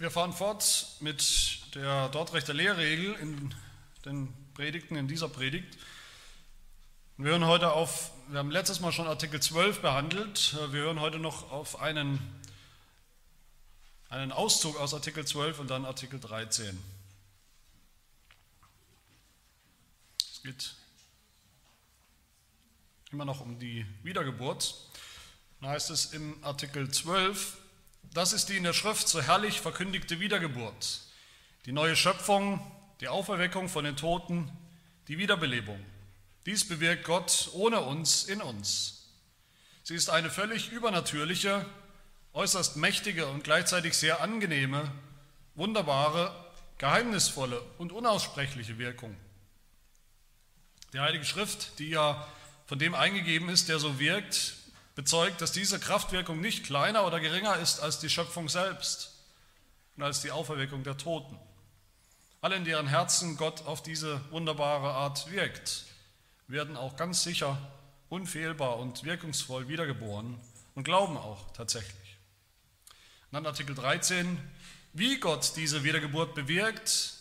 Wir fahren fort mit der Dortrechter Lehrregel in den Predigten, in dieser Predigt. Wir hören heute auf, wir haben letztes Mal schon Artikel 12 behandelt, wir hören heute noch auf einen, einen Auszug aus Artikel 12 und dann Artikel 13. Es geht immer noch um die Wiedergeburt. Da heißt es im Artikel 12, das ist die in der Schrift so herrlich verkündigte Wiedergeburt, die neue Schöpfung, die Auferweckung von den Toten, die Wiederbelebung. Dies bewirkt Gott ohne uns in uns. Sie ist eine völlig übernatürliche, äußerst mächtige und gleichzeitig sehr angenehme, wunderbare, geheimnisvolle und unaussprechliche Wirkung. Die Heilige Schrift, die ja von dem eingegeben ist, der so wirkt, bezeugt, dass diese Kraftwirkung nicht kleiner oder geringer ist als die Schöpfung selbst und als die Auferweckung der Toten. Alle, in deren Herzen Gott auf diese wunderbare Art wirkt, werden auch ganz sicher, unfehlbar und wirkungsvoll wiedergeboren und glauben auch tatsächlich. Und dann Artikel 13, wie Gott diese Wiedergeburt bewirkt,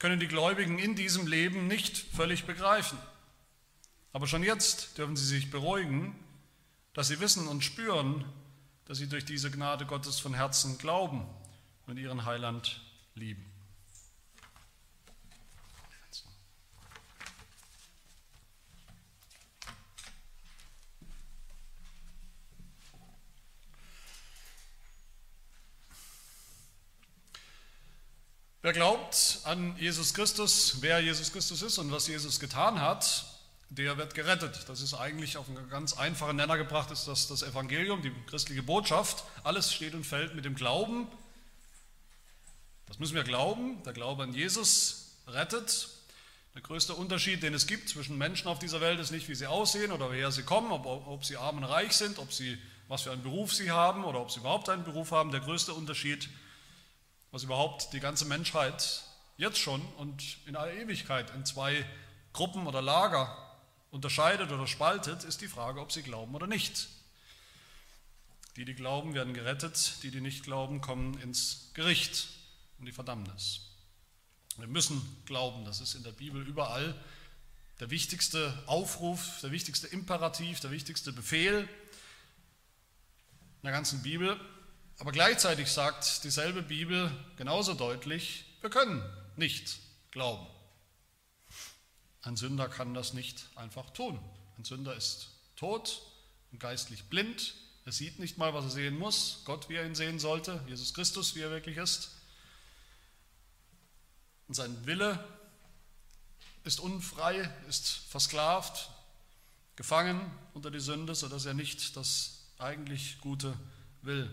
können die Gläubigen in diesem Leben nicht völlig begreifen. Aber schon jetzt dürfen sie sich beruhigen, dass sie wissen und spüren, dass sie durch diese Gnade Gottes von Herzen glauben und ihren Heiland lieben. Wer glaubt an Jesus Christus, wer Jesus Christus ist und was Jesus getan hat, der wird gerettet. Das ist eigentlich auf einen ganz einfachen Nenner gebracht, ist das das Evangelium, die christliche Botschaft. Alles steht und fällt mit dem Glauben. Das müssen wir glauben. Der Glaube an Jesus rettet. Der größte Unterschied, den es gibt zwischen Menschen auf dieser Welt, ist nicht, wie sie aussehen oder woher sie kommen, ob, ob sie arm und reich sind, ob sie, was für einen Beruf sie haben oder ob sie überhaupt einen Beruf haben. Der größte Unterschied, was überhaupt die ganze Menschheit jetzt schon und in aller Ewigkeit in zwei Gruppen oder Lager unterscheidet oder spaltet, ist die Frage, ob sie glauben oder nicht. Die, die glauben, werden gerettet, die, die nicht glauben, kommen ins Gericht und die Verdammnis. Wir müssen glauben, das ist in der Bibel überall der wichtigste Aufruf, der wichtigste Imperativ, der wichtigste Befehl in der ganzen Bibel. Aber gleichzeitig sagt dieselbe Bibel genauso deutlich, wir können nicht glauben. Ein Sünder kann das nicht einfach tun. Ein Sünder ist tot und geistlich blind. Er sieht nicht mal, was er sehen muss. Gott, wie er ihn sehen sollte. Jesus Christus, wie er wirklich ist. Und sein Wille ist unfrei, ist versklavt, gefangen unter die Sünde, sodass er nicht das eigentlich Gute will.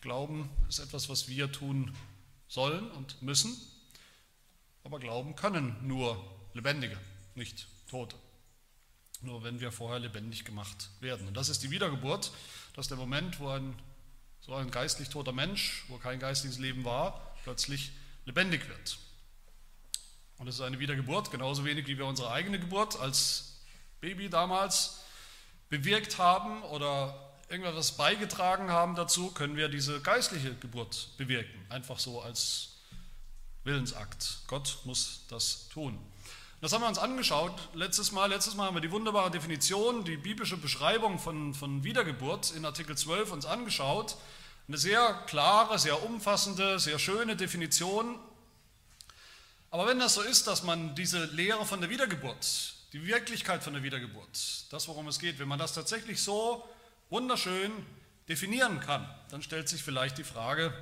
Glauben ist etwas, was wir tun sollen und müssen. Aber glauben können nur Lebendige, nicht Tote. Nur wenn wir vorher lebendig gemacht werden. Und das ist die Wiedergeburt. Das ist der Moment, wo ein, so ein geistlich toter Mensch, wo kein geistliches Leben war, plötzlich lebendig wird. Und es ist eine Wiedergeburt, genauso wenig wie wir unsere eigene Geburt als Baby damals bewirkt haben oder irgendwas beigetragen haben dazu, können wir diese geistliche Geburt bewirken. Einfach so als Willensakt. Gott muss das tun. Das haben wir uns angeschaut letztes Mal. Letztes Mal haben wir die wunderbare Definition, die biblische Beschreibung von, von Wiedergeburt in Artikel 12 uns angeschaut. Eine sehr klare, sehr umfassende, sehr schöne Definition. Aber wenn das so ist, dass man diese Lehre von der Wiedergeburt, die Wirklichkeit von der Wiedergeburt, das, worum es geht, wenn man das tatsächlich so wunderschön definieren kann, dann stellt sich vielleicht die Frage,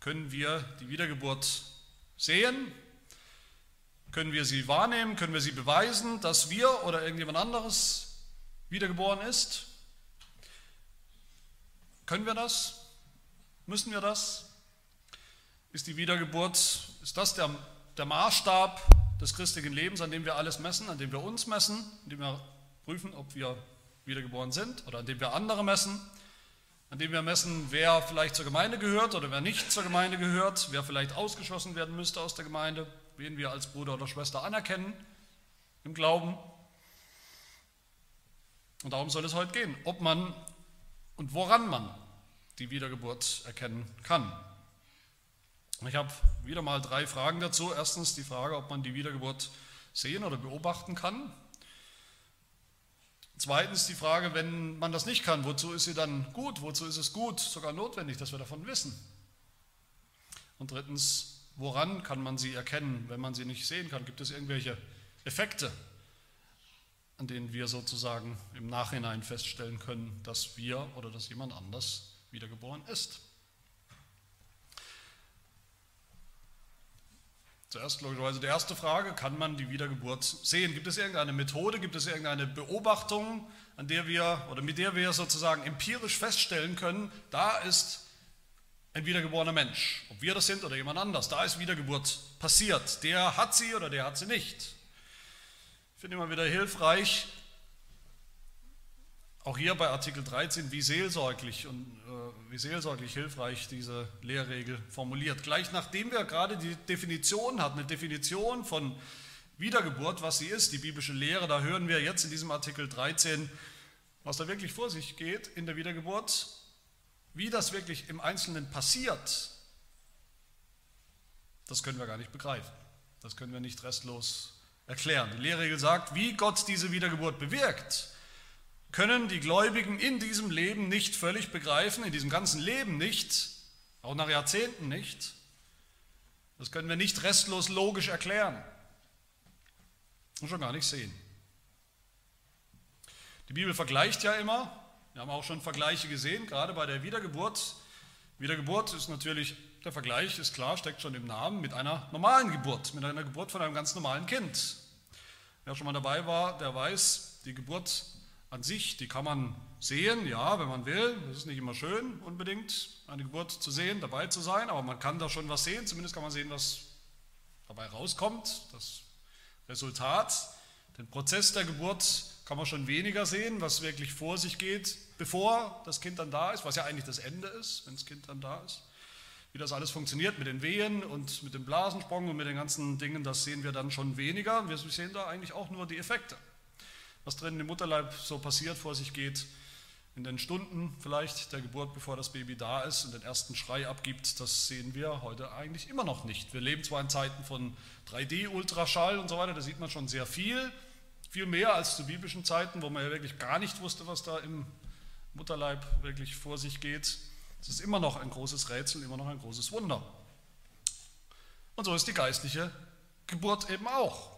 können wir die Wiedergeburt sehen? Können wir sie wahrnehmen? Können wir sie beweisen, dass wir oder irgendjemand anderes wiedergeboren ist? Können wir das? Müssen wir das? Ist die Wiedergeburt, ist das der, der Maßstab des christlichen Lebens, an dem wir alles messen, an dem wir uns messen, an dem wir prüfen, ob wir wiedergeboren sind oder an dem wir andere messen? An dem wir messen, wer vielleicht zur Gemeinde gehört oder wer nicht zur Gemeinde gehört, wer vielleicht ausgeschlossen werden müsste aus der Gemeinde, wen wir als Bruder oder Schwester anerkennen im Glauben. Und darum soll es heute gehen, ob man und woran man die Wiedergeburt erkennen kann. Ich habe wieder mal drei Fragen dazu. Erstens die Frage, ob man die Wiedergeburt sehen oder beobachten kann. Zweitens die Frage, wenn man das nicht kann, wozu ist sie dann gut? Wozu ist es gut, sogar notwendig, dass wir davon wissen? Und drittens, woran kann man sie erkennen, wenn man sie nicht sehen kann? Gibt es irgendwelche Effekte, an denen wir sozusagen im Nachhinein feststellen können, dass wir oder dass jemand anders wiedergeboren ist? Zuerst logischerweise die erste Frage, kann man die Wiedergeburt sehen? Gibt es irgendeine Methode, gibt es irgendeine Beobachtung, an der wir oder mit der wir sozusagen empirisch feststellen können, da ist ein wiedergeborener Mensch, ob wir das sind oder jemand anders, da ist Wiedergeburt passiert. Der hat sie oder der hat sie nicht. Ich finde immer wieder hilfreich, auch hier bei Artikel 13, wie seelsorglich und äh, wie seelsorglich hilfreich diese Lehrregel formuliert. Gleich nachdem wir gerade die Definition hatten, eine Definition von Wiedergeburt, was sie ist, die biblische Lehre, da hören wir jetzt in diesem Artikel 13, was da wirklich vor sich geht in der Wiedergeburt, wie das wirklich im Einzelnen passiert, das können wir gar nicht begreifen. Das können wir nicht restlos erklären. Die Lehrregel sagt, wie Gott diese Wiedergeburt bewirkt können die Gläubigen in diesem Leben nicht völlig begreifen, in diesem ganzen Leben nicht, auch nach Jahrzehnten nicht. Das können wir nicht restlos logisch erklären und schon gar nicht sehen. Die Bibel vergleicht ja immer, wir haben auch schon Vergleiche gesehen, gerade bei der Wiedergeburt. Wiedergeburt ist natürlich, der Vergleich ist klar, steckt schon im Namen, mit einer normalen Geburt, mit einer Geburt von einem ganz normalen Kind. Wer schon mal dabei war, der weiß, die Geburt an sich, die kann man sehen, ja, wenn man will. Das ist nicht immer schön, unbedingt eine Geburt zu sehen, dabei zu sein, aber man kann da schon was sehen. Zumindest kann man sehen, was dabei rauskommt, das Resultat. Den Prozess der Geburt kann man schon weniger sehen, was wirklich vor sich geht, bevor das Kind dann da ist, was ja eigentlich das Ende ist, wenn das Kind dann da ist. Wie das alles funktioniert mit den Wehen und mit dem Blasensprung und mit den ganzen Dingen, das sehen wir dann schon weniger. Wir sehen da eigentlich auch nur die Effekte was drin im Mutterleib so passiert, vor sich geht, in den Stunden vielleicht der Geburt, bevor das Baby da ist und den ersten Schrei abgibt, das sehen wir heute eigentlich immer noch nicht. Wir leben zwar in Zeiten von 3D-Ultraschall und so weiter, da sieht man schon sehr viel, viel mehr als zu biblischen Zeiten, wo man ja wirklich gar nicht wusste, was da im Mutterleib wirklich vor sich geht. Es ist immer noch ein großes Rätsel, immer noch ein großes Wunder. Und so ist die geistliche Geburt eben auch.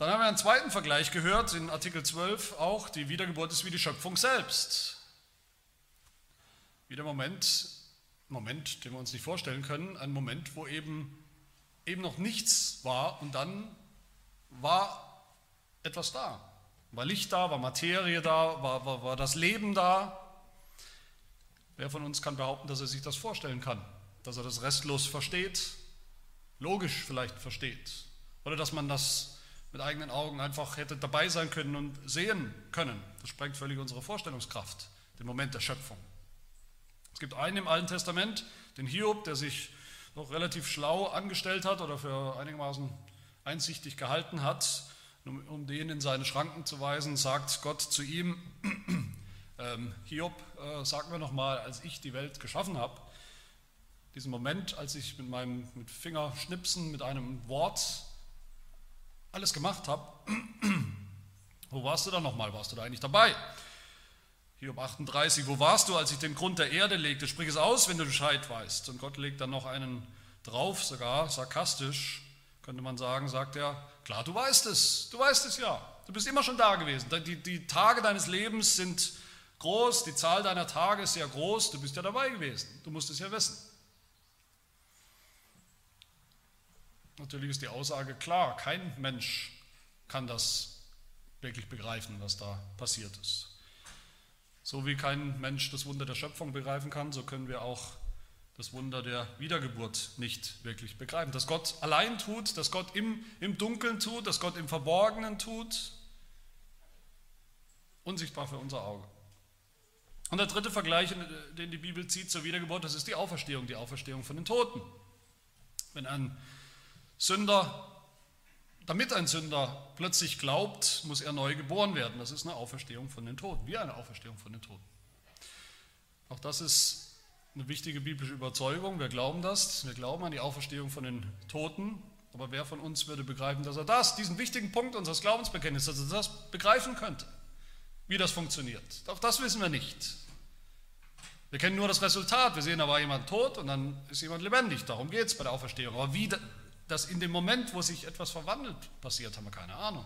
Dann haben wir einen zweiten Vergleich gehört, in Artikel 12 auch, die Wiedergeburt ist wie die Schöpfung selbst. Wie der Moment, Moment, den wir uns nicht vorstellen können, ein Moment, wo eben, eben noch nichts war und dann war etwas da. War Licht da, war Materie da, war, war, war das Leben da. Wer von uns kann behaupten, dass er sich das vorstellen kann? Dass er das restlos versteht, logisch vielleicht versteht. Oder dass man das mit eigenen Augen einfach hätte dabei sein können und sehen können. Das sprengt völlig unsere Vorstellungskraft, den Moment der Schöpfung. Es gibt einen im Alten Testament, den Hiob, der sich noch relativ schlau angestellt hat oder für einigermaßen einsichtig gehalten hat, um den in seine Schranken zu weisen, sagt Gott zu ihm, ähm, Hiob, äh, sag mir nochmal, als ich die Welt geschaffen habe, diesen Moment, als ich mit meinem mit Fingerschnipsen, mit einem Wort alles gemacht habe, wo warst du dann nochmal? Warst du da eigentlich dabei? Hiob 38, wo warst du, als ich den Grund der Erde legte? Sprich es aus, wenn du Bescheid weißt. Und Gott legt dann noch einen drauf, sogar sarkastisch, könnte man sagen, sagt er, klar, du weißt es, du weißt es ja. Du bist immer schon da gewesen. Die, die Tage deines Lebens sind groß, die Zahl deiner Tage ist sehr groß, du bist ja dabei gewesen. Du musst es ja wissen. Natürlich ist die Aussage klar, kein Mensch kann das wirklich begreifen, was da passiert ist. So wie kein Mensch das Wunder der Schöpfung begreifen kann, so können wir auch das Wunder der Wiedergeburt nicht wirklich begreifen. Dass Gott allein tut, dass Gott im, im Dunkeln tut, dass Gott im Verborgenen tut, unsichtbar für unser Auge. Und der dritte Vergleich, den die Bibel zieht zur Wiedergeburt, das ist die Auferstehung, die Auferstehung von den Toten. Wenn ein Sünder, damit ein Sünder plötzlich glaubt, muss er neu geboren werden. Das ist eine Auferstehung von den Toten, wie eine Auferstehung von den Toten. Auch das ist eine wichtige biblische Überzeugung. Wir glauben das. Wir glauben an die Auferstehung von den Toten. Aber wer von uns würde begreifen, dass er das, diesen wichtigen Punkt unseres Glaubensbekenntnisses, dass er das begreifen könnte, wie das funktioniert? Auch das wissen wir nicht. Wir kennen nur das Resultat. Wir sehen, da war jemand tot und dann ist jemand lebendig. Darum geht es bei der Auferstehung. Aber wie das in dem Moment, wo sich etwas verwandelt, passiert, haben wir keine Ahnung.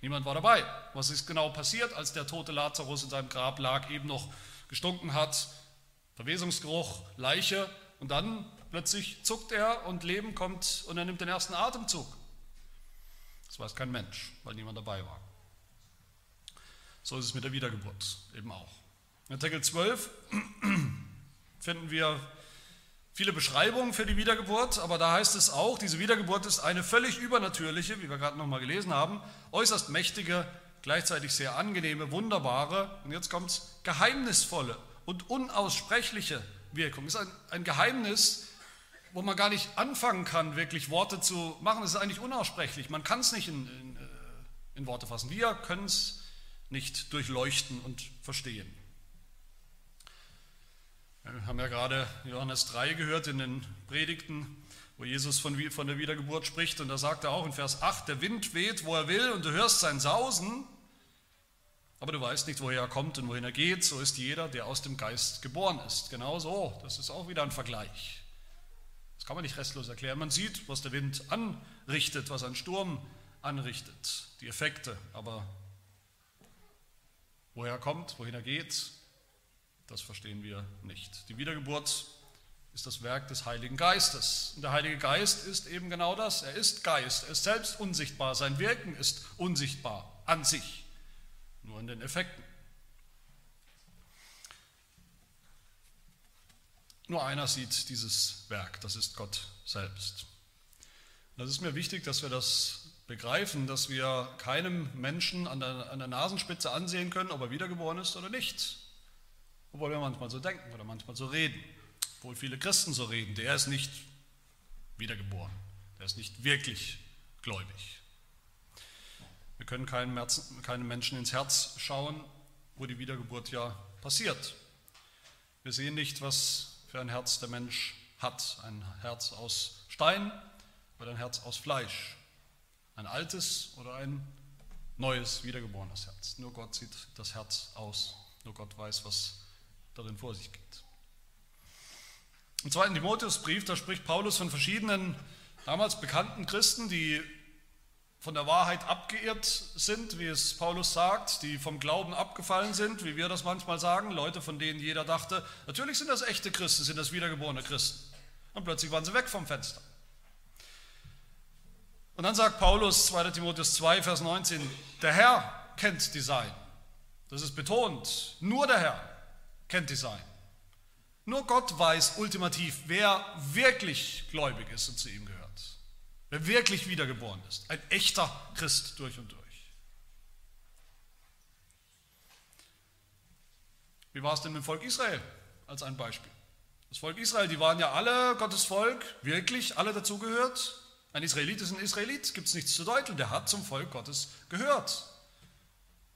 Niemand war dabei. Was ist genau passiert, als der tote Lazarus in seinem Grab lag, eben noch gestunken hat, Verwesungsgeruch, Leiche und dann plötzlich zuckt er und Leben kommt und er nimmt den ersten Atemzug. Das weiß kein Mensch, weil niemand dabei war. So ist es mit der Wiedergeburt eben auch. In Artikel 12 finden wir viele Beschreibungen für die Wiedergeburt, aber da heißt es auch, diese Wiedergeburt ist eine völlig übernatürliche, wie wir gerade nochmal gelesen haben, äußerst mächtige, gleichzeitig sehr angenehme, wunderbare und jetzt kommt es, geheimnisvolle und unaussprechliche Wirkung. Es ist ein, ein Geheimnis, wo man gar nicht anfangen kann, wirklich Worte zu machen. Es ist eigentlich unaussprechlich. Man kann es nicht in, in, äh, in Worte fassen. Wir können es nicht durchleuchten und verstehen. Wir haben ja gerade Johannes 3 gehört in den Predigten, wo Jesus von, von der Wiedergeburt spricht. Und da sagt er auch in Vers 8, der Wind weht, wo er will, und du hörst sein Sausen, aber du weißt nicht, woher er kommt und wohin er geht. So ist jeder, der aus dem Geist geboren ist. Genau so, das ist auch wieder ein Vergleich. Das kann man nicht restlos erklären. Man sieht, was der Wind anrichtet, was ein Sturm anrichtet, die Effekte, aber woher er kommt, wohin er geht, das verstehen wir nicht. Die Wiedergeburt ist das Werk des Heiligen Geistes. Und der Heilige Geist ist eben genau das. Er ist Geist, er ist selbst unsichtbar. Sein Wirken ist unsichtbar an sich, nur in den Effekten. Nur einer sieht dieses Werk, das ist Gott selbst. Das ist mir wichtig, dass wir das begreifen, dass wir keinem Menschen an der, an der Nasenspitze ansehen können, ob er wiedergeboren ist oder nicht. Obwohl wir manchmal so denken oder manchmal so reden. Obwohl viele Christen so reden. Der ist nicht wiedergeboren. Der ist nicht wirklich gläubig. Wir können keinem, keinem Menschen ins Herz schauen, wo die Wiedergeburt ja passiert. Wir sehen nicht, was für ein Herz der Mensch hat. Ein Herz aus Stein oder ein Herz aus Fleisch. Ein altes oder ein neues, wiedergeborenes Herz. Nur Gott sieht das Herz aus. Nur Gott weiß, was darin vor sich geht. Im zweiten Timotheusbrief, da spricht Paulus von verschiedenen damals bekannten Christen, die von der Wahrheit abgeirrt sind, wie es Paulus sagt, die vom Glauben abgefallen sind, wie wir das manchmal sagen, Leute, von denen jeder dachte, natürlich sind das echte Christen, sind das wiedergeborene Christen. Und plötzlich waren sie weg vom Fenster. Und dann sagt Paulus, 2 Timotheus 2, Vers 19, der Herr kennt die Sein. Das ist betont, nur der Herr kennt die Sein. Nur Gott weiß ultimativ, wer wirklich gläubig ist und zu ihm gehört. Wer wirklich wiedergeboren ist. Ein echter Christ durch und durch. Wie war es denn mit dem Volk Israel als ein Beispiel? Das Volk Israel, die waren ja alle Gottes Volk, wirklich alle dazugehört. Ein Israelit ist ein Israelit, gibt es nichts zu deuteln, der hat zum Volk Gottes gehört.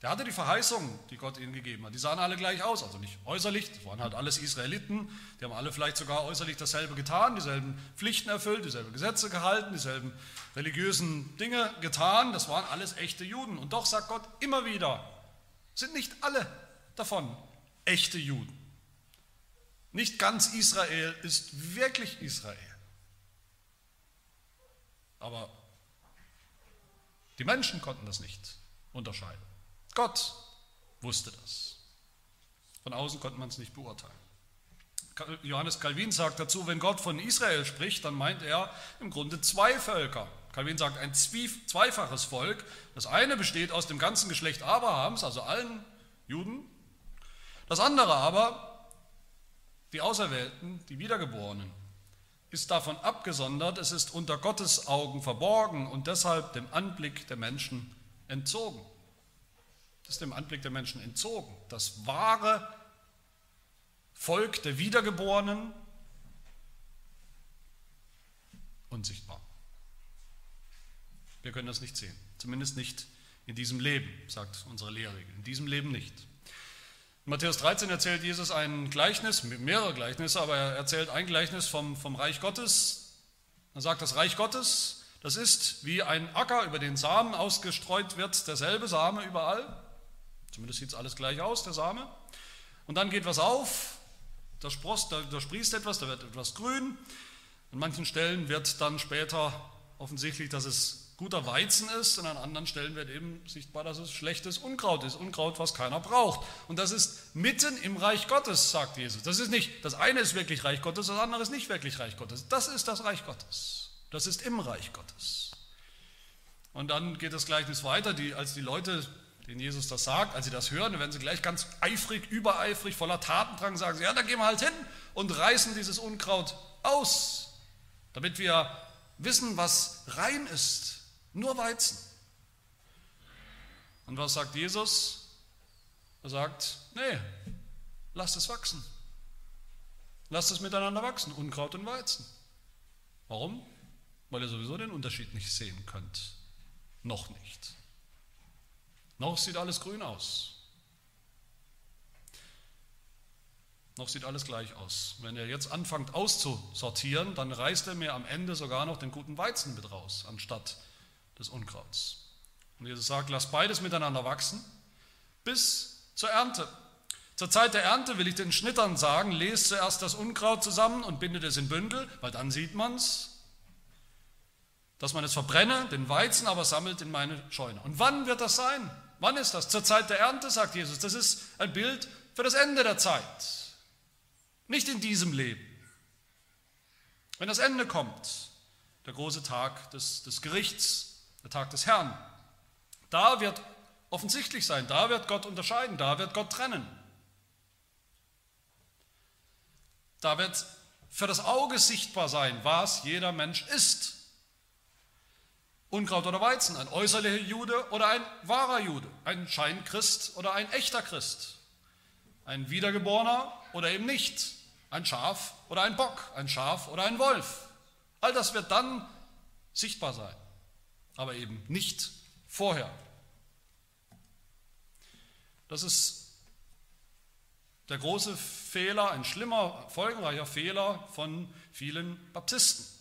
Der hatte die Verheißungen, die Gott ihnen gegeben hat. Die sahen alle gleich aus, also nicht äußerlich, das waren halt alles Israeliten, die haben alle vielleicht sogar äußerlich dasselbe getan, dieselben Pflichten erfüllt, dieselben Gesetze gehalten, dieselben religiösen Dinge getan, das waren alles echte Juden. Und doch sagt Gott immer wieder, sind nicht alle davon echte Juden. Nicht ganz Israel ist wirklich Israel. Aber die Menschen konnten das nicht unterscheiden. Gott wusste das. Von außen konnte man es nicht beurteilen. Johannes Calvin sagt dazu, wenn Gott von Israel spricht, dann meint er im Grunde zwei Völker. Calvin sagt ein zweifaches Volk. Das eine besteht aus dem ganzen Geschlecht Abrahams, also allen Juden. Das andere aber, die Auserwählten, die Wiedergeborenen, ist davon abgesondert, es ist unter Gottes Augen verborgen und deshalb dem Anblick der Menschen entzogen. Ist dem Anblick der Menschen entzogen. Das wahre Volk der Wiedergeborenen unsichtbar. Wir können das nicht sehen, zumindest nicht in diesem Leben, sagt unsere Lehre. In diesem Leben nicht. In Matthäus 13 erzählt Jesus ein Gleichnis, mehrere Gleichnisse, aber er erzählt ein Gleichnis vom, vom Reich Gottes. Er sagt, das Reich Gottes, das ist wie ein Acker, über den Samen ausgestreut wird, derselbe Same überall. Zumindest sieht es alles gleich aus, der Same. Und dann geht was auf, da, sprost, da, da sprießt etwas, da wird etwas grün. An manchen Stellen wird dann später offensichtlich, dass es guter Weizen ist und an anderen Stellen wird eben sichtbar, dass es schlechtes Unkraut ist. Unkraut, was keiner braucht. Und das ist mitten im Reich Gottes, sagt Jesus. Das ist nicht, das eine ist wirklich Reich Gottes, das andere ist nicht wirklich Reich Gottes. Das ist das Reich Gottes. Das ist im Reich Gottes. Und dann geht das Gleichnis weiter, die, als die Leute, denen Jesus das sagt, als sie das hören, werden sie gleich ganz eifrig, übereifrig, voller Tatendrang sagen, ja, dann gehen wir halt hin und reißen dieses Unkraut aus, damit wir wissen, was rein ist nur Weizen. Und was sagt Jesus? Er sagt, nee, lasst es wachsen. Lasst es miteinander wachsen, Unkraut und Weizen. Warum? Weil ihr sowieso den Unterschied nicht sehen könnt. Noch nicht. Noch sieht alles grün aus. Noch sieht alles gleich aus. Wenn er jetzt anfängt auszusortieren, dann reißt er mir am Ende sogar noch den guten Weizen mit raus, anstatt des Unkrauts. Und Jesus sagt, lass beides miteinander wachsen bis zur Ernte. Zur Zeit der Ernte will ich den Schnittern sagen, lest zuerst das Unkraut zusammen und bindet es in Bündel, weil dann sieht man es, dass man es verbrenne, den Weizen aber sammelt in meine Scheune. Und wann wird das sein? Wann ist das? Zur Zeit der Ernte, sagt Jesus. Das ist ein Bild für das Ende der Zeit. Nicht in diesem Leben. Wenn das Ende kommt, der große Tag des, des Gerichts, der Tag des Herrn. Da wird offensichtlich sein, da wird Gott unterscheiden, da wird Gott trennen. Da wird für das Auge sichtbar sein, was jeder Mensch ist. Unkraut oder Weizen, ein äußerlicher Jude oder ein wahrer Jude, ein Scheinchrist oder ein echter Christ, ein Wiedergeborener oder eben nicht, ein Schaf oder ein Bock, ein Schaf oder ein Wolf. All das wird dann sichtbar sein aber eben nicht vorher. Das ist der große Fehler, ein schlimmer, folgenreicher Fehler von vielen Baptisten.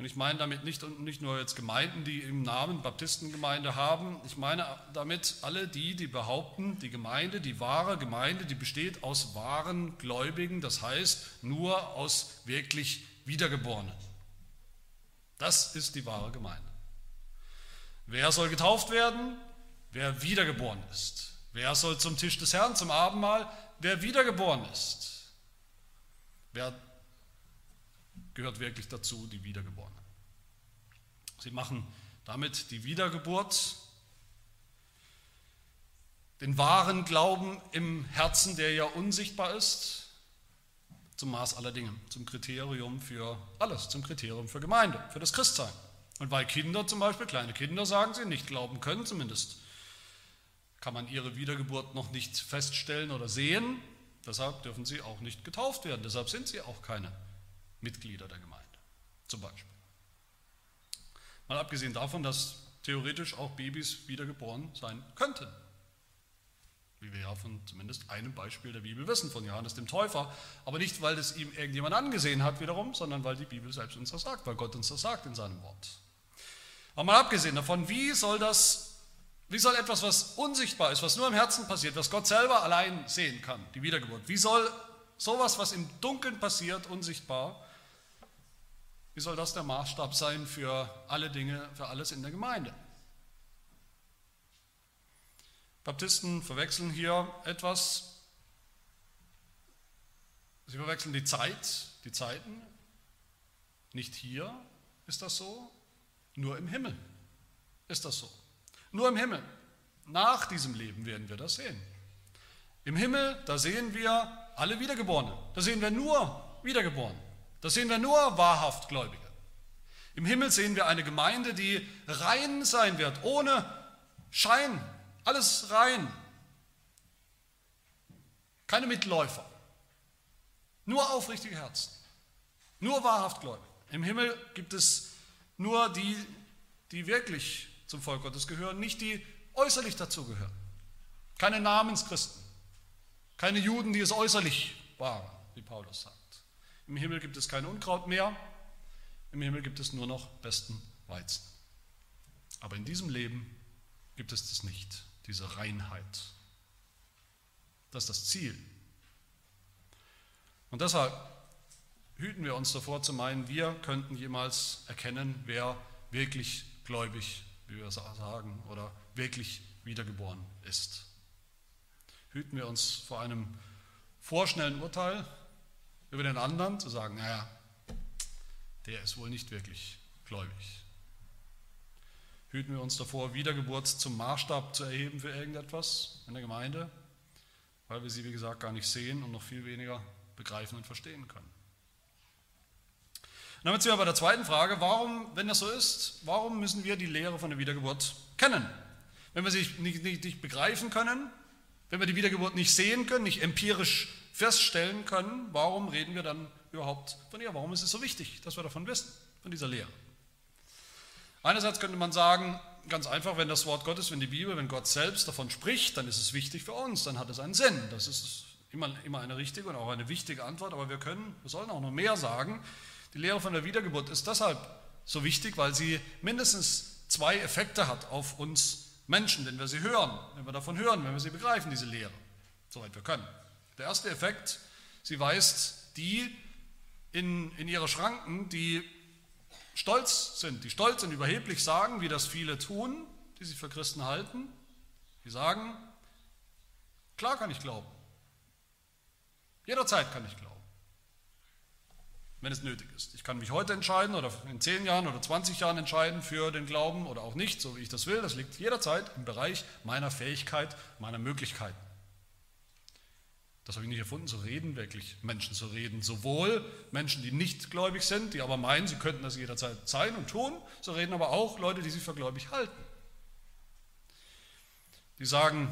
Und ich meine damit nicht, nicht nur jetzt Gemeinden, die im Namen Baptistengemeinde haben, ich meine damit alle die, die behaupten, die Gemeinde, die wahre Gemeinde, die besteht aus wahren Gläubigen, das heißt nur aus wirklich Wiedergeborenen. Das ist die wahre Gemeinde. Wer soll getauft werden? Wer wiedergeboren ist. Wer soll zum Tisch des Herrn, zum Abendmahl? Wer wiedergeboren ist. Wer gehört wirklich dazu, die Wiedergeborenen? Sie machen damit die Wiedergeburt, den wahren Glauben im Herzen, der ja unsichtbar ist, zum Maß aller Dinge, zum Kriterium für alles, zum Kriterium für Gemeinde, für das Christsein. Und weil Kinder zum Beispiel, kleine Kinder sagen sie, nicht glauben können zumindest, kann man ihre Wiedergeburt noch nicht feststellen oder sehen. Deshalb dürfen sie auch nicht getauft werden. Deshalb sind sie auch keine Mitglieder der Gemeinde. Zum Beispiel. Mal abgesehen davon, dass theoretisch auch Babys wiedergeboren sein könnten. Wie wir ja von zumindest einem Beispiel der Bibel wissen, von Johannes dem Täufer. Aber nicht, weil es ihm irgendjemand angesehen hat wiederum, sondern weil die Bibel selbst uns das sagt, weil Gott uns das sagt in seinem Wort. Aber mal abgesehen davon, wie soll das, wie soll etwas, was unsichtbar ist, was nur im Herzen passiert, was Gott selber allein sehen kann, die Wiedergeburt, wie soll sowas, was im Dunkeln passiert, unsichtbar, wie soll das der Maßstab sein für alle Dinge, für alles in der Gemeinde? Baptisten verwechseln hier etwas. Sie verwechseln die Zeit, die Zeiten. Nicht hier ist das so, nur im Himmel ist das so. Nur im Himmel. Nach diesem Leben werden wir das sehen. Im Himmel, da sehen wir alle Wiedergeborenen. Da sehen wir nur Wiedergeborene. Da sehen wir nur wahrhaft Gläubige. Im Himmel sehen wir eine Gemeinde, die rein sein wird, ohne Schein. Alles rein. Keine Mitläufer. Nur aufrichtige Herzen. Nur wahrhaft Gläubige. Im Himmel gibt es nur die, die wirklich zum Volk Gottes gehören, nicht die äußerlich dazugehören. Keine Namenschristen. Keine Juden, die es äußerlich waren, wie Paulus sagt. Im Himmel gibt es kein Unkraut mehr, im Himmel gibt es nur noch besten Weizen. Aber in diesem Leben gibt es das nicht, diese Reinheit. Das ist das Ziel. Und deshalb hüten wir uns davor zu meinen, wir könnten jemals erkennen, wer wirklich gläubig, wie wir sagen, oder wirklich wiedergeboren ist. Hüten wir uns vor einem vorschnellen Urteil über den anderen, zu sagen, naja, der ist wohl nicht wirklich gläubig. Hüten wir uns davor, Wiedergeburt zum Maßstab zu erheben für irgendetwas in der Gemeinde, weil wir sie, wie gesagt, gar nicht sehen und noch viel weniger begreifen und verstehen können. Und damit sind wir bei der zweiten Frage, warum, wenn das so ist, warum müssen wir die Lehre von der Wiedergeburt kennen? Wenn wir sie nicht, nicht, nicht begreifen können, wenn wir die Wiedergeburt nicht sehen können, nicht empirisch feststellen können, warum reden wir dann überhaupt von ihr? Warum ist es so wichtig, dass wir davon wissen, von dieser Lehre? Einerseits könnte man sagen, ganz einfach, wenn das Wort Gottes, wenn die Bibel, wenn Gott selbst davon spricht, dann ist es wichtig für uns, dann hat es einen Sinn. Das ist immer, immer eine richtige und auch eine wichtige Antwort, aber wir können, wir sollen auch noch mehr sagen. Die Lehre von der Wiedergeburt ist deshalb so wichtig, weil sie mindestens zwei Effekte hat auf uns Menschen, wenn wir sie hören, wenn wir davon hören, wenn wir sie begreifen, diese Lehre, soweit wir können. Der erste Effekt, sie weist die in, in ihre Schranken, die stolz sind, die stolz und überheblich sagen, wie das viele tun, die sich für Christen halten, die sagen, klar kann ich glauben, jederzeit kann ich glauben wenn es nötig ist. Ich kann mich heute entscheiden oder in 10 Jahren oder 20 Jahren entscheiden für den Glauben oder auch nicht, so wie ich das will. Das liegt jederzeit im Bereich meiner Fähigkeit, meiner Möglichkeiten. Das habe ich nicht erfunden, zu reden, wirklich Menschen zu reden. Sowohl Menschen, die nicht gläubig sind, die aber meinen, sie könnten das jederzeit sein und tun, so reden aber auch Leute, die sich für gläubig halten. Die sagen,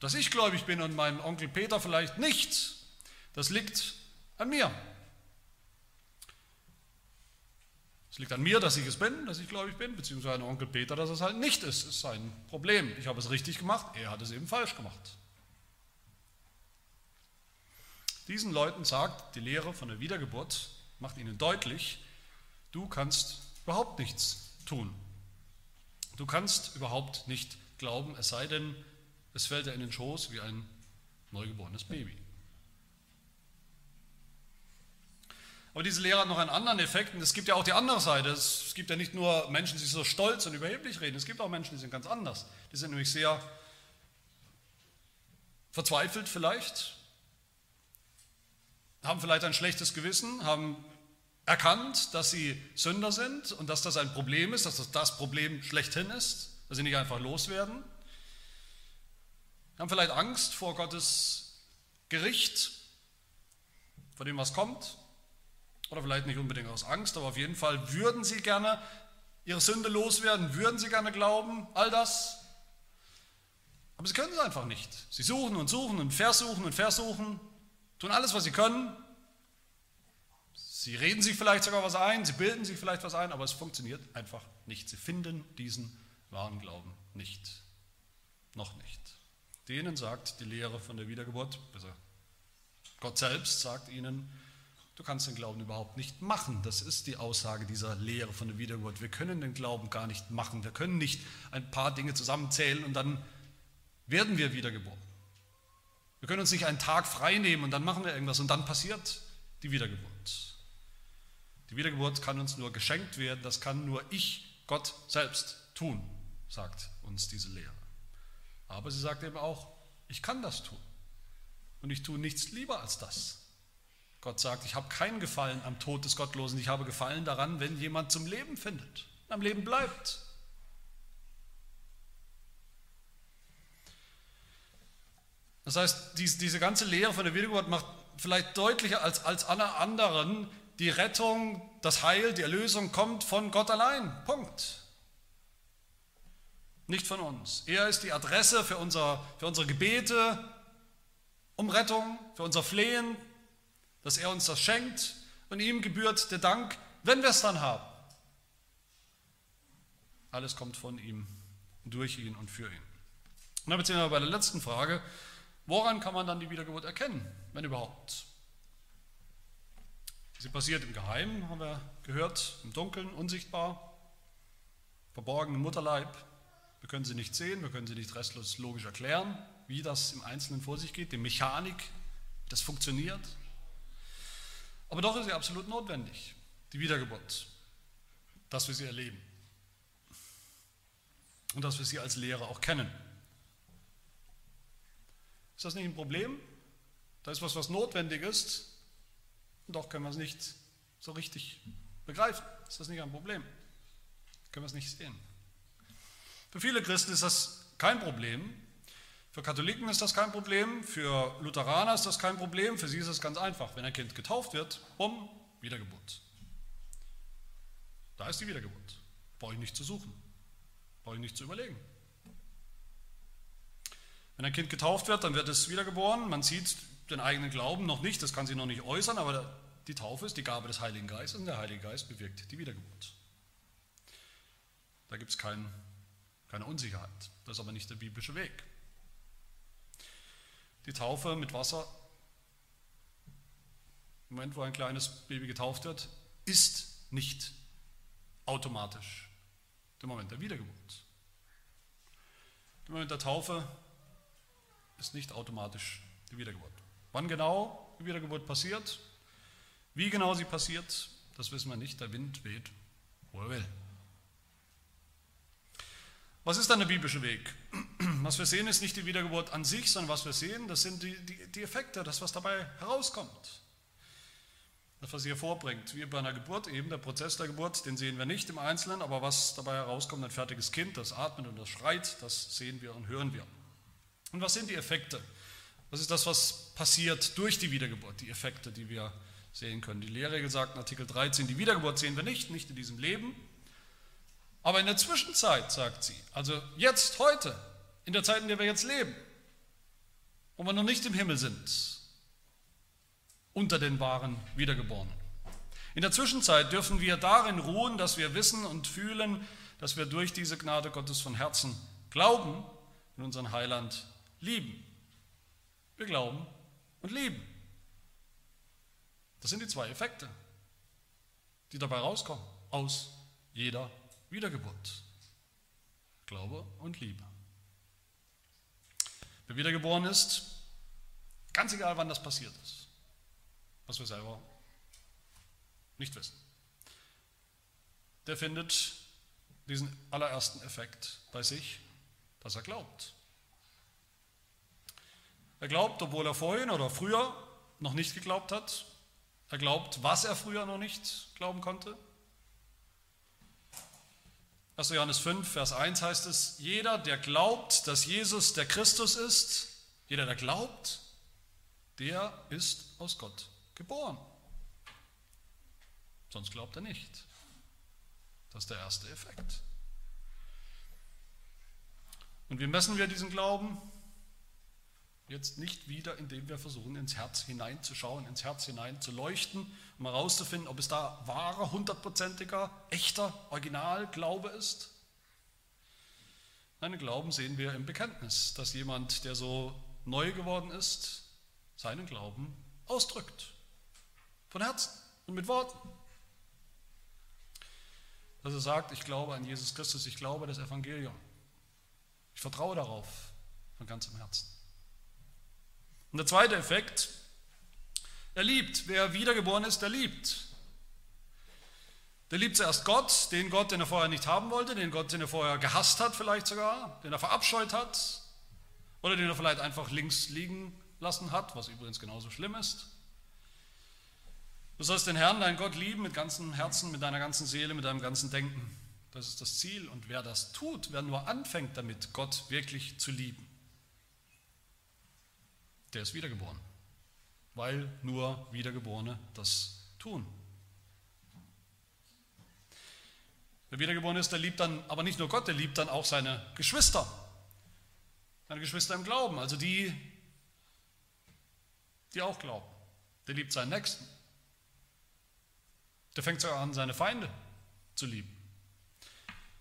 dass ich gläubig bin und mein Onkel Peter vielleicht nicht, das liegt an mir. Es liegt an mir, dass ich es bin, dass ich gläubig bin, beziehungsweise an Onkel Peter, dass es halt nicht ist. Das ist sein Problem. Ich habe es richtig gemacht, er hat es eben falsch gemacht. Diesen Leuten sagt die Lehre von der Wiedergeburt, macht ihnen deutlich, du kannst überhaupt nichts tun. Du kannst überhaupt nicht glauben, es sei denn, es fällt dir in den Schoß wie ein neugeborenes Baby. Aber diese Lehre hat noch einen anderen Effekt und es gibt ja auch die andere Seite. Es gibt ja nicht nur Menschen, die so stolz und überheblich reden, es gibt auch Menschen, die sind ganz anders. Die sind nämlich sehr verzweifelt vielleicht, haben vielleicht ein schlechtes Gewissen, haben erkannt, dass sie Sünder sind und dass das ein Problem ist, dass das das Problem schlechthin ist, dass sie nicht einfach loswerden. Haben vielleicht Angst vor Gottes Gericht, vor dem, was kommt. Oder vielleicht nicht unbedingt aus Angst, aber auf jeden Fall würden sie gerne ihre Sünde loswerden, würden sie gerne glauben, all das. Aber sie können es einfach nicht. Sie suchen und suchen und versuchen und versuchen, tun alles, was sie können. Sie reden sich vielleicht sogar was ein, sie bilden sich vielleicht was ein, aber es funktioniert einfach nicht. Sie finden diesen wahren Glauben nicht. Noch nicht. Denen sagt die Lehre von der Wiedergeburt, besser Gott selbst sagt ihnen, Du kannst den Glauben überhaupt nicht machen. Das ist die Aussage dieser Lehre von der Wiedergeburt. Wir können den Glauben gar nicht machen. Wir können nicht ein paar Dinge zusammenzählen und dann werden wir wiedergeboren. Wir können uns nicht einen Tag frei nehmen und dann machen wir irgendwas und dann passiert die Wiedergeburt. Die Wiedergeburt kann uns nur geschenkt werden, das kann nur ich, Gott selbst, tun, sagt uns diese Lehre. Aber sie sagt eben auch, ich kann das tun. Und ich tue nichts lieber als das. Gott sagt, ich habe keinen Gefallen am Tod des Gottlosen, ich habe Gefallen daran, wenn jemand zum Leben findet, am Leben bleibt. Das heißt, diese ganze Lehre von der Wiedergeburt macht vielleicht deutlicher als, als alle anderen, die Rettung, das Heil, die Erlösung kommt von Gott allein. Punkt. Nicht von uns. Er ist die Adresse für, unser, für unsere Gebete um Rettung, für unser Flehen, dass er uns das schenkt und ihm gebührt der Dank, wenn wir es dann haben. Alles kommt von ihm, durch ihn und für ihn. Und damit sind wir bei der letzten Frage. Woran kann man dann die Wiedergeburt erkennen, wenn überhaupt? Sie passiert im Geheimen, haben wir gehört, im Dunkeln, unsichtbar, verborgen im Mutterleib. Wir können sie nicht sehen, wir können sie nicht restlos logisch erklären, wie das im Einzelnen vor sich geht, die Mechanik, wie das funktioniert. Aber doch ist sie absolut notwendig, die Wiedergeburt, dass wir sie erleben und dass wir sie als Lehre auch kennen. Ist das nicht ein Problem? Da ist was, was notwendig ist, und doch können wir es nicht so richtig begreifen. Ist das nicht ein Problem? Können wir es nicht sehen? Für viele Christen ist das kein Problem. Für Katholiken ist das kein Problem. Für Lutheraner ist das kein Problem. Für sie ist es ganz einfach. Wenn ein Kind getauft wird, um Wiedergeburt. Da ist die Wiedergeburt. Brauche ich nicht zu suchen. Brauche ich nicht zu überlegen. Wenn ein Kind getauft wird, dann wird es wiedergeboren. Man sieht den eigenen Glauben noch nicht, das kann sie noch nicht äußern, aber die Taufe ist die Gabe des Heiligen Geistes und der Heilige Geist bewirkt die Wiedergeburt. Da gibt es kein, keine Unsicherheit. Das ist aber nicht der biblische Weg. Die Taufe mit Wasser, im Moment, wo ein kleines Baby getauft wird, ist nicht automatisch der Moment der Wiedergeburt. Der Moment der Taufe ist nicht automatisch die Wiedergeburt. Wann genau die Wiedergeburt passiert, wie genau sie passiert, das wissen wir nicht. Der Wind weht, wo er will. Was ist dann der biblische Weg? Was wir sehen, ist nicht die Wiedergeburt an sich, sondern was wir sehen, das sind die, die, die Effekte, das, was dabei herauskommt. Das, was sie hervorbringt, wie bei einer Geburt eben, der Prozess der Geburt, den sehen wir nicht im Einzelnen, aber was dabei herauskommt, ein fertiges Kind, das atmet und das schreit, das sehen wir und hören wir. Und was sind die Effekte? Was ist das, was passiert durch die Wiedergeburt, die Effekte, die wir sehen können? Die Lehre sagt in Artikel 13, die Wiedergeburt sehen wir nicht, nicht in diesem Leben, aber in der Zwischenzeit, sagt sie, also jetzt, heute, in der Zeit, in der wir jetzt leben, wo wir noch nicht im Himmel sind, unter den wahren Wiedergeborenen. In der Zwischenzeit dürfen wir darin ruhen, dass wir wissen und fühlen, dass wir durch diese Gnade Gottes von Herzen glauben und unseren Heiland lieben. Wir glauben und lieben. Das sind die zwei Effekte, die dabei rauskommen aus jeder Wiedergeburt. Glaube und Liebe. Wer wiedergeboren ist, ganz egal wann das passiert ist, was wir selber nicht wissen, der findet diesen allerersten Effekt bei sich, dass er glaubt. Er glaubt, obwohl er vorhin oder früher noch nicht geglaubt hat. Er glaubt, was er früher noch nicht glauben konnte. 1. Johannes 5, Vers 1 heißt es, jeder, der glaubt, dass Jesus der Christus ist, jeder, der glaubt, der ist aus Gott geboren. Sonst glaubt er nicht. Das ist der erste Effekt. Und wie messen wir diesen Glauben? Jetzt nicht wieder, indem wir versuchen, ins Herz hineinzuschauen, ins Herz hinein zu leuchten, um herauszufinden, ob es da wahrer, hundertprozentiger, echter Originalglaube ist. Nein, Glauben sehen wir im Bekenntnis, dass jemand, der so neu geworden ist, seinen Glauben ausdrückt. Von Herzen und mit Worten. Dass er sagt, ich glaube an Jesus Christus, ich glaube das Evangelium. Ich vertraue darauf von ganzem Herzen. Und der zweite Effekt, er liebt. Wer wiedergeboren ist, der liebt. Der liebt zuerst Gott, den Gott, den er vorher nicht haben wollte, den Gott, den er vorher gehasst hat vielleicht sogar, den er verabscheut hat oder den er vielleicht einfach links liegen lassen hat, was übrigens genauso schlimm ist. Du sollst den Herrn, deinen Gott lieben mit ganzem Herzen, mit deiner ganzen Seele, mit deinem ganzen Denken. Das ist das Ziel. Und wer das tut, wer nur anfängt damit, Gott wirklich zu lieben, der ist wiedergeboren, weil nur Wiedergeborene das tun. Wer wiedergeboren ist, der liebt dann aber nicht nur Gott, der liebt dann auch seine Geschwister, seine Geschwister im Glauben, also die, die auch glauben. Der liebt seinen Nächsten. Der fängt sogar an, seine Feinde zu lieben.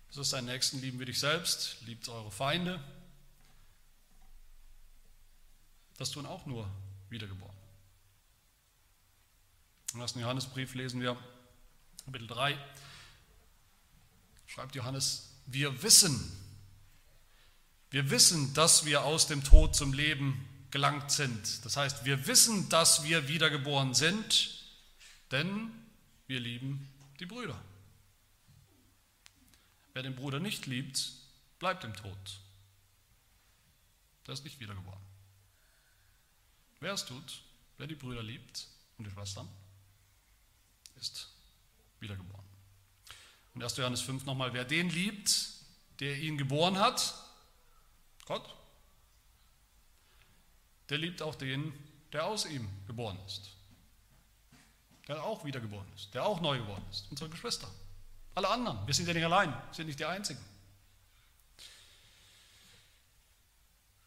Das ist seinen Nächsten lieben wie dich selbst, liebt eure Feinde, Das tun auch nur Wiedergeborene. Im ersten Johannesbrief lesen wir, Kapitel 3, schreibt Johannes, wir wissen, wir wissen, dass wir aus dem Tod zum Leben gelangt sind. Das heißt, wir wissen, dass wir wiedergeboren sind, denn wir lieben die Brüder. Wer den Bruder nicht liebt, bleibt im Tod. Der ist nicht wiedergeboren. Wer es tut, wer die Brüder liebt und die Schwestern, ist wiedergeboren. Und 1. Johannes 5 nochmal, wer den liebt, der ihn geboren hat, Gott, der liebt auch den, der aus ihm geboren ist. Der auch wiedergeboren ist, der auch neu geworden ist, unsere Geschwister. Alle anderen, wir sind ja nicht allein, sind nicht die Einzigen.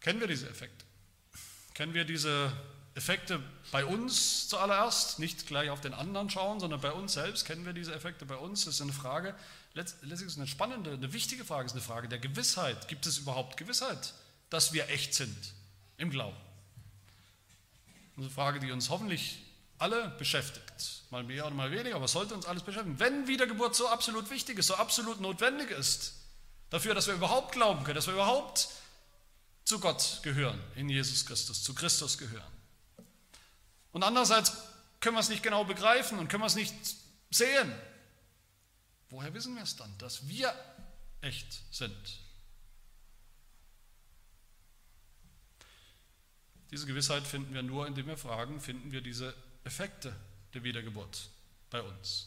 Kennen wir diese Effekte? Kennen wir diese Effekte bei uns zuallererst, nicht gleich auf den anderen schauen, sondern bei uns selbst? Kennen wir diese Effekte bei uns? Das ist eine Frage, letztlich ist es eine spannende, eine wichtige Frage, ist eine Frage der Gewissheit. Gibt es überhaupt Gewissheit, dass wir echt sind im Glauben? Eine Frage, die uns hoffentlich alle beschäftigt, mal mehr oder mal weniger, aber sollte uns alles beschäftigen. Wenn Wiedergeburt so absolut wichtig ist, so absolut notwendig ist, dafür, dass wir überhaupt glauben können, dass wir überhaupt zu Gott gehören, in Jesus Christus, zu Christus gehören. Und andererseits können wir es nicht genau begreifen und können wir es nicht sehen. Woher wissen wir es dann, dass wir echt sind? Diese Gewissheit finden wir nur, indem wir fragen, finden wir diese Effekte der Wiedergeburt bei uns?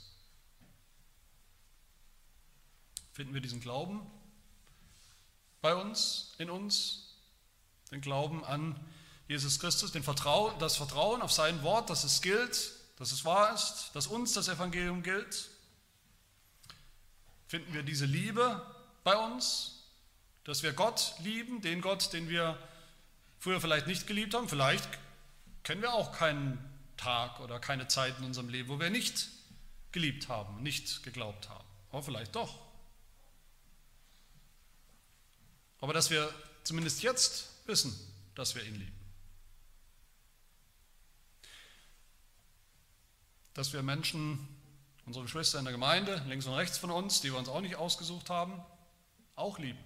Finden wir diesen Glauben bei uns, in uns, den Glauben an Jesus Christus, den Vertrauen, das Vertrauen auf sein Wort, dass es gilt, dass es wahr ist, dass uns das Evangelium gilt? Finden wir diese Liebe bei uns, dass wir Gott lieben, den Gott, den wir früher vielleicht nicht geliebt haben? Vielleicht kennen wir auch keinen Tag oder keine Zeit in unserem Leben, wo wir nicht geliebt haben, nicht geglaubt haben. Aber vielleicht doch. Aber dass wir zumindest jetzt wissen, dass wir ihn lieben. Dass wir Menschen, unsere Geschwister in der Gemeinde, links und rechts von uns, die wir uns auch nicht ausgesucht haben, auch lieben.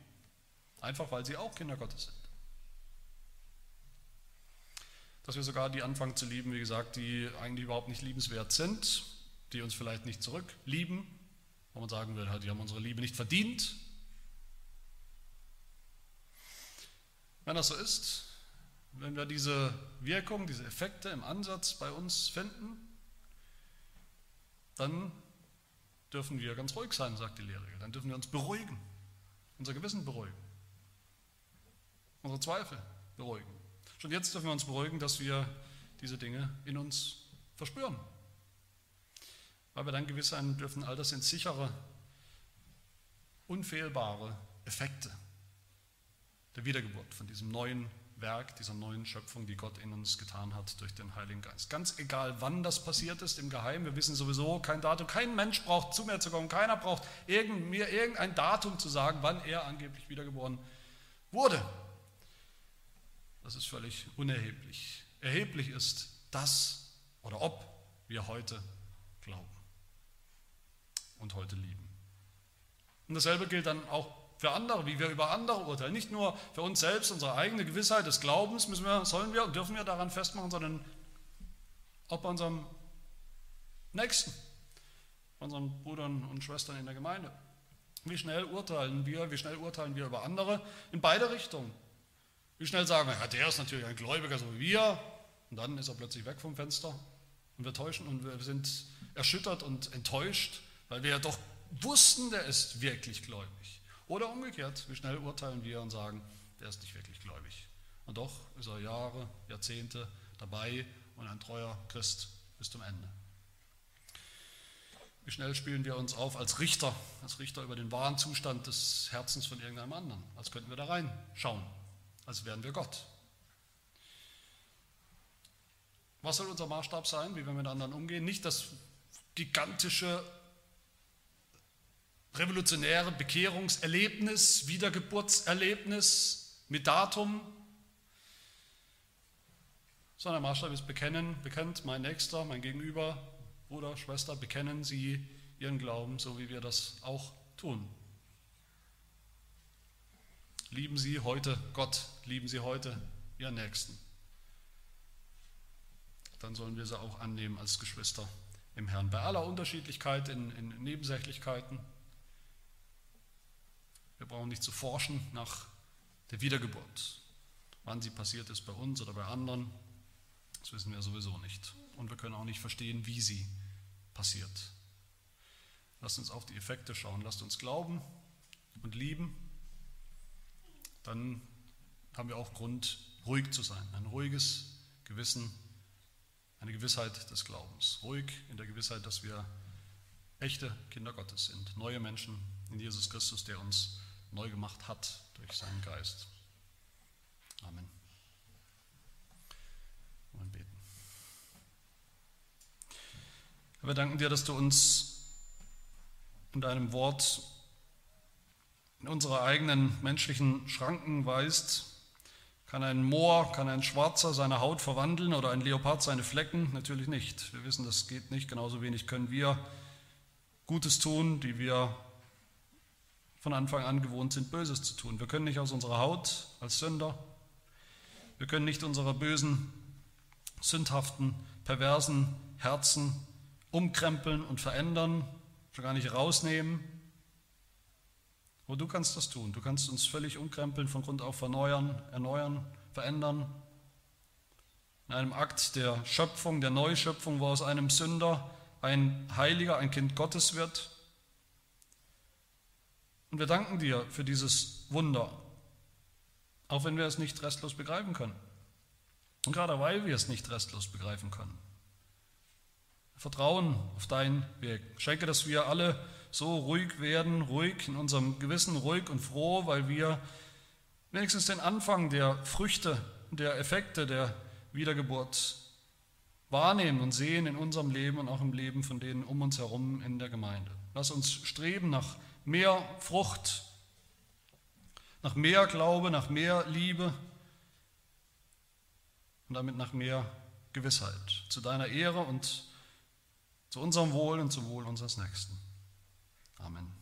Einfach weil sie auch Kinder Gottes sind dass wir sogar die anfangen zu lieben, wie gesagt, die eigentlich überhaupt nicht liebenswert sind, die uns vielleicht nicht zurücklieben, wo man sagen will, die haben unsere Liebe nicht verdient. Wenn das so ist, wenn wir diese Wirkung, diese Effekte im Ansatz bei uns finden, dann dürfen wir ganz ruhig sein, sagt die Lehre. Dann dürfen wir uns beruhigen, unser Gewissen beruhigen, unsere Zweifel beruhigen. Schon jetzt dürfen wir uns beruhigen, dass wir diese Dinge in uns verspüren. Weil wir dann gewiss sein dürfen, all das sind sichere, unfehlbare Effekte der Wiedergeburt, von diesem neuen Werk, dieser neuen Schöpfung, die Gott in uns getan hat durch den Heiligen Geist. Ganz egal, wann das passiert ist, im Geheimen, wir wissen sowieso kein Datum, kein Mensch braucht zu mir zu kommen, keiner braucht irgend, mir irgendein Datum zu sagen, wann er angeblich wiedergeboren wurde. Das ist völlig unerheblich. Erheblich ist das oder ob wir heute glauben und heute lieben. Und dasselbe gilt dann auch für andere, wie wir über andere urteilen. Nicht nur für uns selbst, unsere eigene Gewissheit des Glaubens müssen wir, sollen wir und dürfen wir daran festmachen, sondern auch bei unserem Nächsten, bei unseren Brüdern und Schwestern in der Gemeinde. Wie schnell urteilen wir, wie schnell urteilen wir über andere in beide Richtungen. Wie schnell sagen wir, ja, der ist natürlich ein Gläubiger, so wie wir, und dann ist er plötzlich weg vom Fenster und wir täuschen und wir sind erschüttert und enttäuscht, weil wir ja doch wussten, der ist wirklich gläubig. Oder umgekehrt, wie schnell urteilen wir und sagen, der ist nicht wirklich gläubig. Und doch ist er Jahre, Jahrzehnte dabei und ein treuer Christ bis zum Ende. Wie schnell spielen wir uns auf als Richter, als Richter über den wahren Zustand des Herzens von irgendeinem anderen, als könnten wir da reinschauen als wären wir Gott. Was soll unser Maßstab sein, wie wir mit anderen umgehen? Nicht das gigantische, revolutionäre Bekehrungserlebnis, Wiedergeburtserlebnis mit Datum, sondern der Maßstab ist bekennen, bekennt mein Nächster, mein Gegenüber, Bruder, Schwester, bekennen sie ihren Glauben, so wie wir das auch tun. Lieben Sie heute Gott, lieben Sie heute Ihren Nächsten. Dann sollen wir sie auch annehmen als Geschwister im Herrn. Bei aller Unterschiedlichkeit in, in Nebensächlichkeiten. Wir brauchen nicht zu forschen nach der Wiedergeburt. Wann sie passiert ist bei uns oder bei anderen, das wissen wir sowieso nicht. Und wir können auch nicht verstehen, wie sie passiert. Lasst uns auf die Effekte schauen. Lasst uns glauben und lieben. Dann haben wir auch Grund, ruhig zu sein. Ein ruhiges Gewissen, eine Gewissheit des Glaubens. Ruhig in der Gewissheit, dass wir echte Kinder Gottes sind. Neue Menschen in Jesus Christus, der uns neu gemacht hat durch seinen Geist. Amen. Und beten. wir danken dir, dass du uns in deinem Wort in unsere eigenen menschlichen Schranken weist. Kann ein Moor, kann ein Schwarzer seine Haut verwandeln oder ein Leopard seine Flecken? Natürlich nicht. Wir wissen, das geht nicht. Genauso wenig können wir Gutes tun, die wir von Anfang an gewohnt sind, Böses zu tun. Wir können nicht aus unserer Haut als Sünder, wir können nicht unsere bösen, sündhaften, perversen Herzen umkrempeln und verändern, schon gar nicht rausnehmen. Aber du kannst das tun. Du kannst uns völlig umkrempeln, von Grund auf erneuern, erneuern, verändern. In einem Akt der Schöpfung, der Neuschöpfung, wo aus einem Sünder ein Heiliger, ein Kind Gottes wird. Und wir danken dir für dieses Wunder, auch wenn wir es nicht restlos begreifen können. Und gerade weil wir es nicht restlos begreifen können. Vertrauen auf deinen Weg. Schenke, dass wir alle so ruhig werden, ruhig in unserem Gewissen, ruhig und froh, weil wir wenigstens den Anfang der Früchte, der Effekte der Wiedergeburt wahrnehmen und sehen in unserem Leben und auch im Leben von denen um uns herum in der Gemeinde. Lass uns streben nach mehr Frucht, nach mehr Glaube, nach mehr Liebe und damit nach mehr Gewissheit zu deiner Ehre und zu unserem Wohl und zum Wohl unseres Nächsten. Amen.